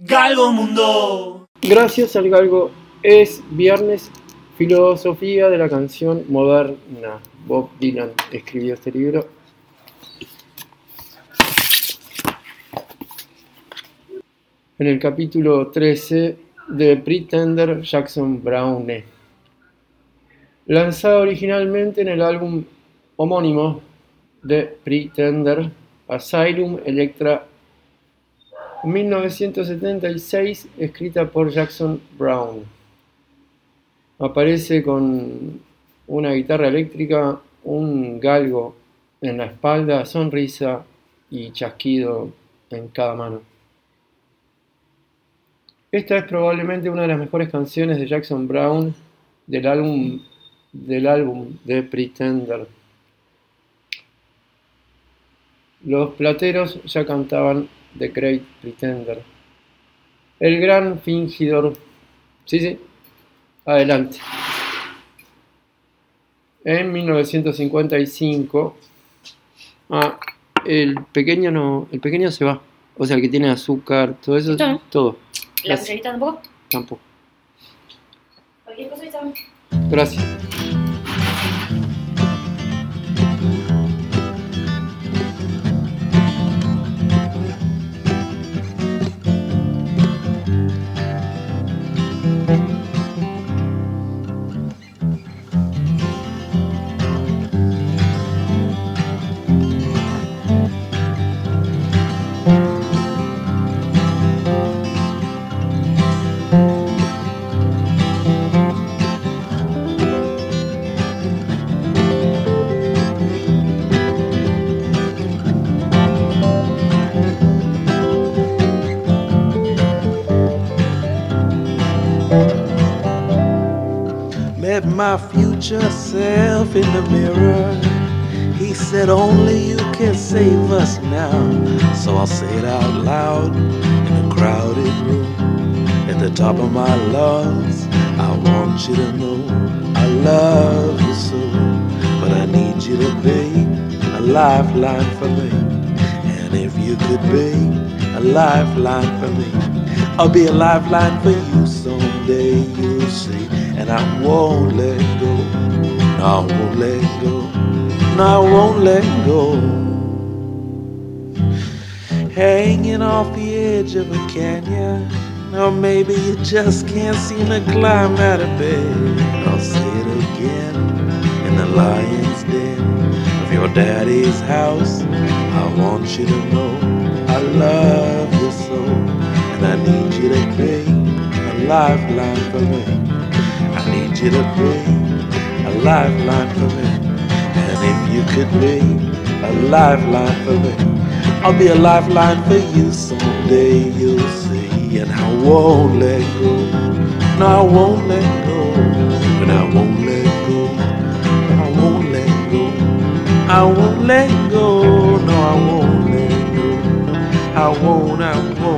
Galgo Mundo. Gracias al Galgo es viernes Filosofía de la canción moderna. Bob Dylan escribió este libro. En el capítulo 13 de Pretender Jackson Browne. Lanzado originalmente en el álbum homónimo de Pretender, Asylum Electra 1976, escrita por Jackson Brown. Aparece con una guitarra eléctrica, un galgo en la espalda, sonrisa y chasquido en cada mano. Esta es probablemente una de las mejores canciones de Jackson Brown del álbum, del álbum de Pretender. Los plateros ya cantaban The Great Pretender. El gran fingidor. Sí, sí. Adelante. En 1955. Ah, el pequeño no. El pequeño se va. O sea, el que tiene azúcar, todo eso. Todo. ¿La cucharita tampoco? Tampoco. Cualquier cosa. Gracias. My future self in the mirror. He said, Only you can save us now. So I'll say it out loud in a crowded room. At the top of my lungs, I want you to know I love you so. But I need you to be a lifeline for me. And if you could be a lifeline for me, I'll be a lifeline for you someday, you'll see. And I won't let go. No, I won't let go. No, I won't let go. Hanging off the edge of a canyon. Or maybe you just can't seem to climb out of bed. I'll say it again. In the lion's den of your daddy's house. I want you to know I love you so. And I need you to create a lifeline for me. You to be a lifeline for me. And if you could be a lifeline for me, I'll be a lifeline for you someday, you'll see. And I won't let go. No, I won't let go. And I won't let go. I won't let go. I won't let go. No, I won't let go. I won't, I won't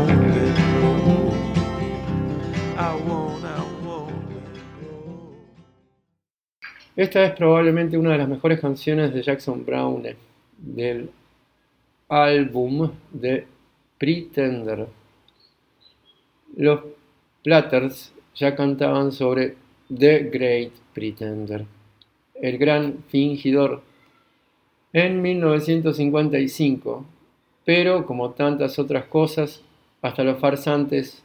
Esta es probablemente una de las mejores canciones de Jackson Brown eh, del álbum de Pretender. Los Platters ya cantaban sobre The Great Pretender, el gran fingidor, en 1955, pero como tantas otras cosas, hasta los farsantes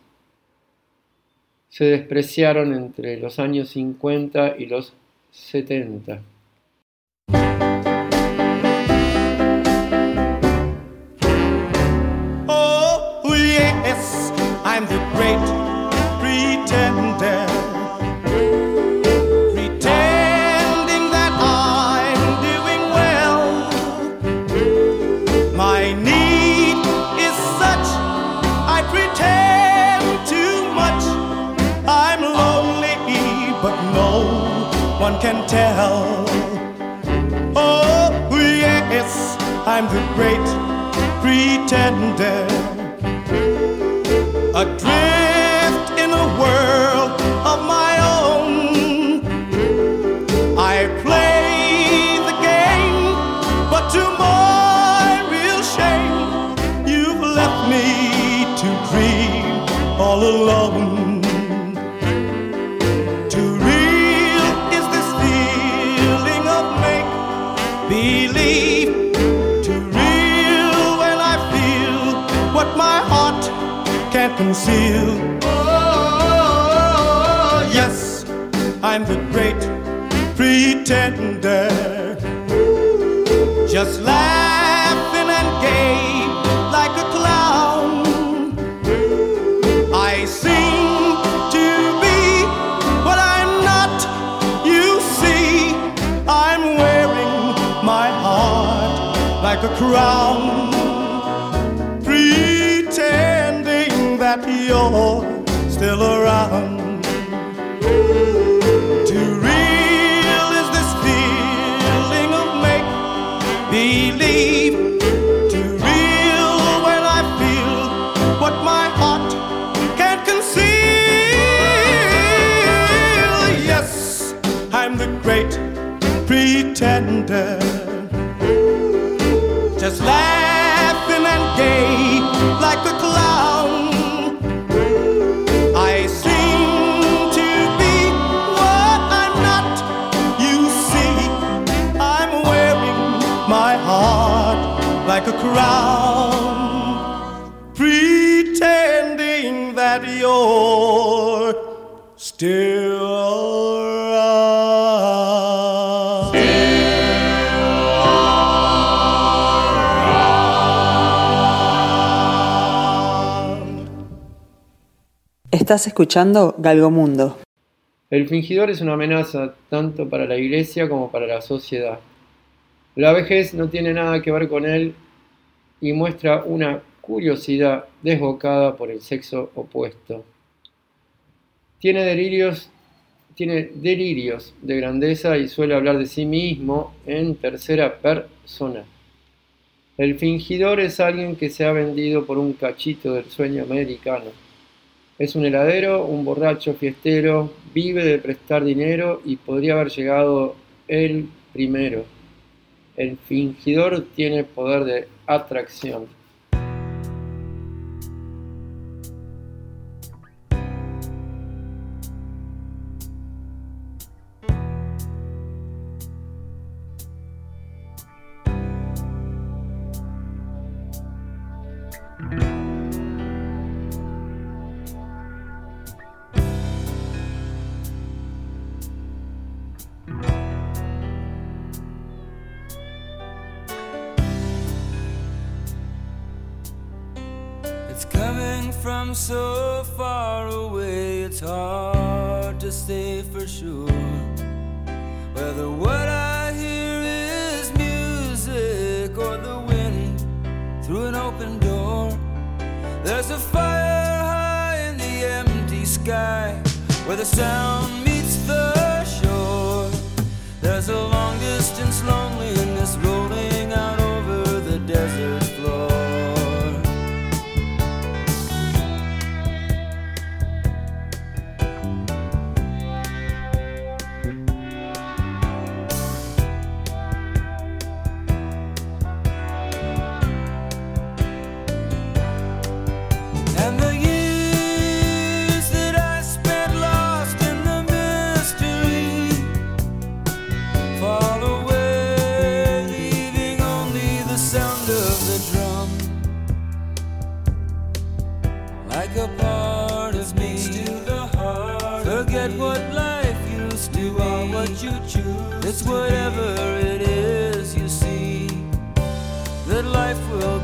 se despreciaron entre los años 50 y los setenta. Tell. Oh, yes, I'm the great pretender. Adrift believe. Too real when I feel what my heart can't conceal. Oh, yes, I'm the great pretender. Just laughing crown, pretending that you're still around. Too real is this feeling of make believe. Too real when I feel what my heart can't conceal. Yes, I'm the great pretender. Crown, pretending that you're still around. Estás escuchando Galgomundo. El fingidor es una amenaza tanto para la iglesia como para la sociedad. La vejez no tiene nada que ver con él y muestra una curiosidad desbocada por el sexo opuesto. Tiene delirios, tiene delirios de grandeza y suele hablar de sí mismo en tercera persona. El fingidor es alguien que se ha vendido por un cachito del sueño americano. Es un heladero, un borracho fiestero, vive de prestar dinero y podría haber llegado él primero. El fingidor tiene poder de atracción. From so far away, it's hard to say for sure whether what I hear is music or the wind through an open door. There's a fire high in the empty sky where the sound meets the shore. There's a long distance loneliness me, forget what life used to be. What you choose, it's whatever it is you see. That life will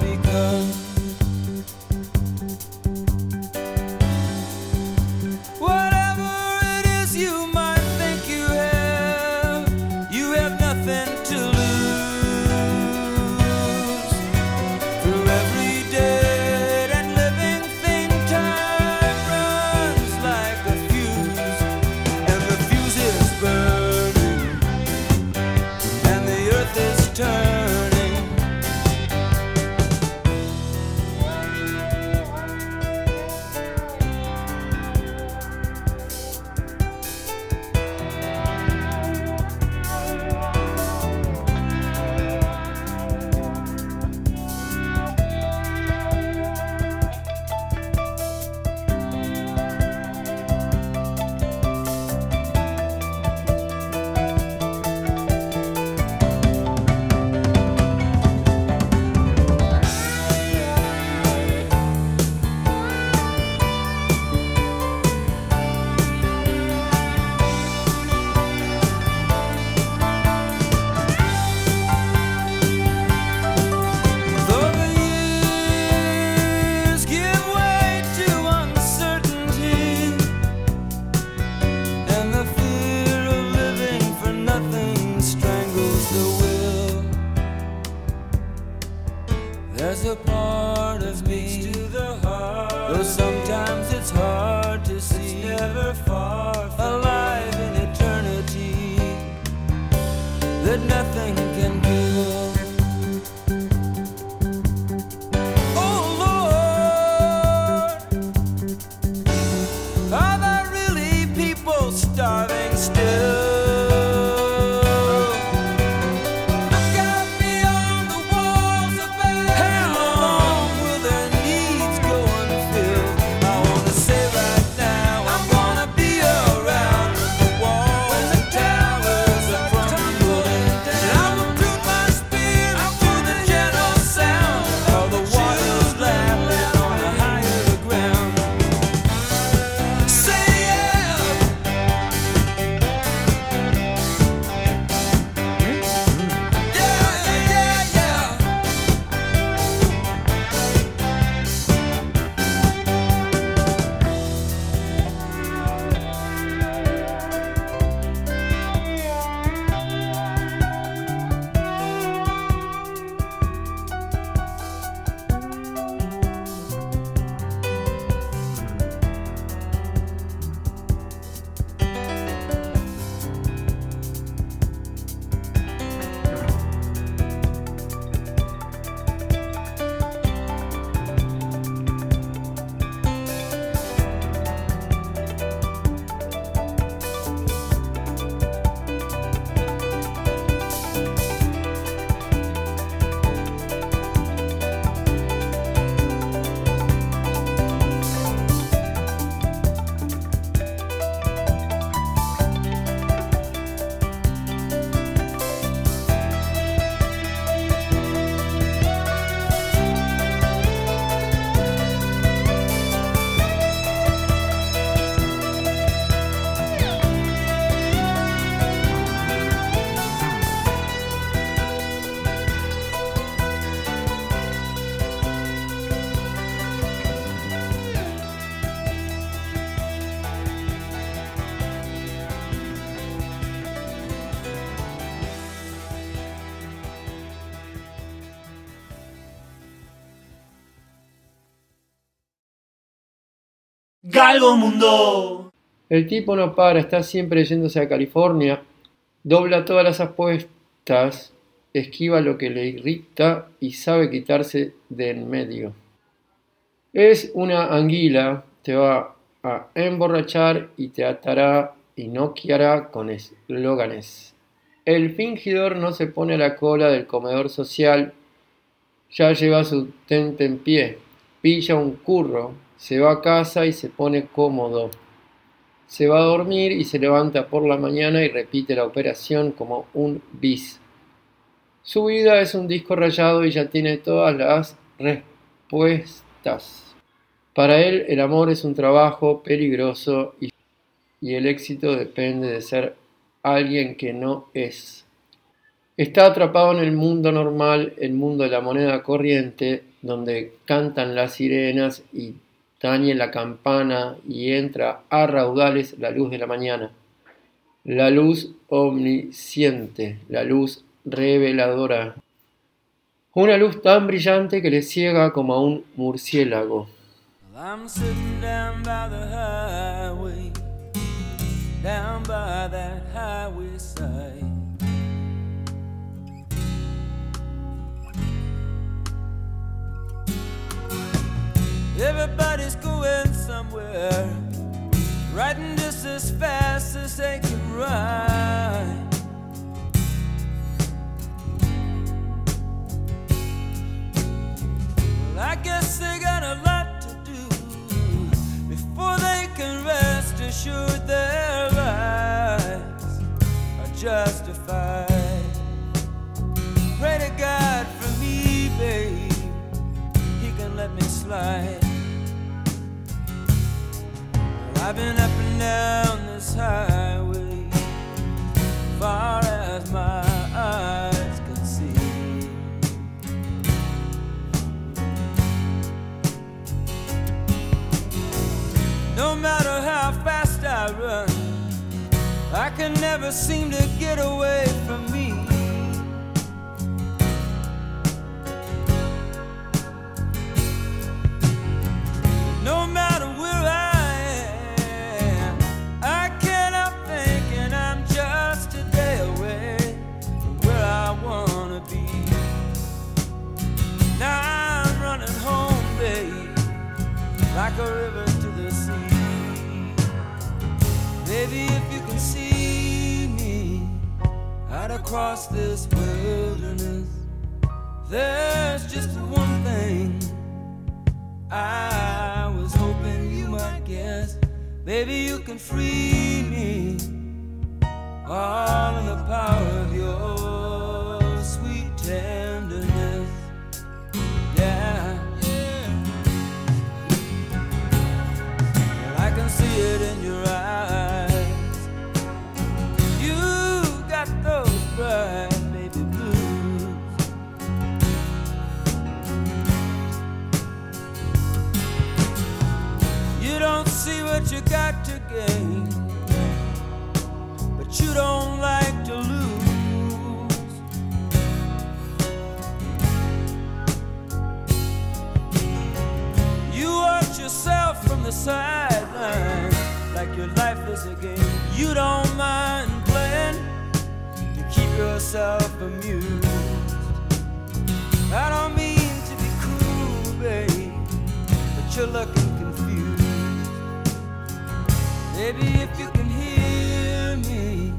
El tipo no para, está siempre yéndose a California, dobla todas las apuestas, esquiva lo que le irrita y sabe quitarse de en medio. Es una anguila, te va a emborrachar y te atará y noqueará con eslóganes. El fingidor no se pone a la cola del comedor social, ya lleva su tente en pie, pilla un curro, se va a casa y se pone cómodo. Se va a dormir y se levanta por la mañana y repite la operación como un bis. Su vida es un disco rayado y ya tiene todas las respuestas. Para él el amor es un trabajo peligroso y, y el éxito depende de ser alguien que no es. Está atrapado en el mundo normal, el mundo de la moneda corriente, donde cantan las sirenas y tañe la campana y entra a raudales la luz de la mañana. La luz omnisciente, la luz reveladora. Una luz tan brillante que le ciega como a un murciélago. Everybody's going somewhere, riding just as fast as they can ride. Well, I guess they got a lot to do before they can rest assured their lives are justified. Pray to God for me, babe. He can let me slide. I've been up and down this highway, far as my eyes can see. No matter how fast I run, I can never seem to get away from me. Like a river to the sea. Baby, if you can see me out across this wilderness, there's just one thing I was hoping you might guess. Baby, you can free me all in the power of your sweet tenderness. Don't see what you got to gain, but you don't like to lose. You watch yourself from the sideline like your life is a game. You don't mind playing to keep yourself amused. I don't mean to be cruel, babe, but you're looking Baby, if you can hear me,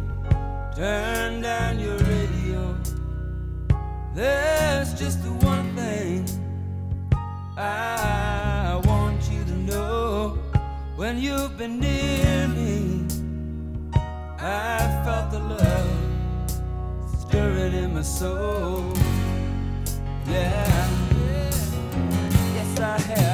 turn down your radio. There's just the one thing I want you to know when you've been near me. I felt the love stirring in my soul. Yeah, yes, I have.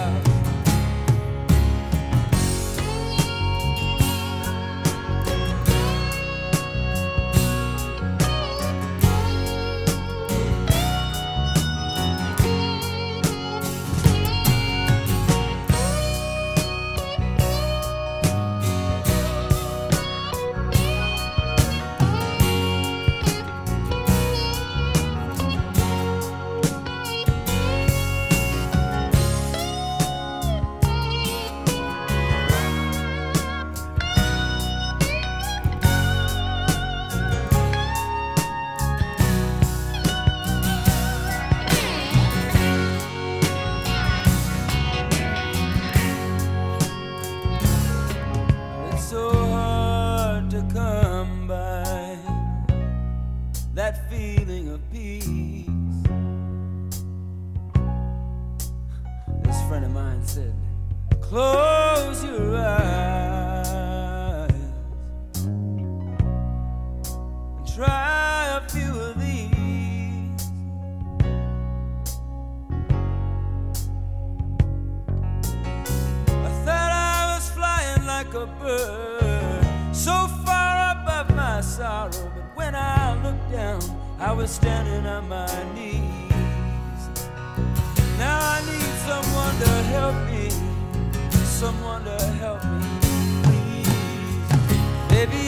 close. baby.